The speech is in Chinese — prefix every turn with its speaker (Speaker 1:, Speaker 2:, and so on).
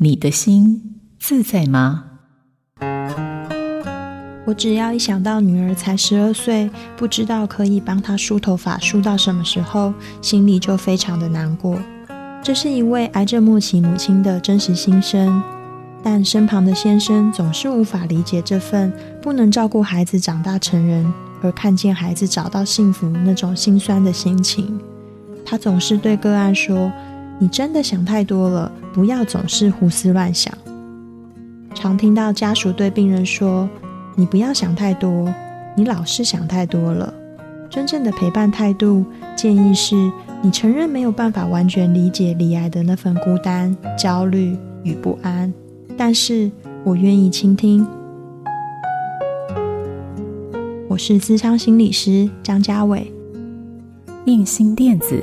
Speaker 1: 你的心自在吗？
Speaker 2: 我只要一想到女儿才十二岁，不知道可以帮她梳头发梳到什么时候，心里就非常的难过。这是一位癌症末期母亲的真实心声，但身旁的先生总是无法理解这份不能照顾孩子长大成人，而看见孩子找到幸福那种心酸的心情。他总是对个案说：“你真的想太多了，不要总是胡思乱想。”常听到家属对病人说：“你不要想太多，你老是想太多了。”真正的陪伴态度建议是：你承认没有办法完全理解罹癌的那份孤单、焦虑与不安，但是我愿意倾听。我是咨商心理师张家伟，
Speaker 1: 映心电子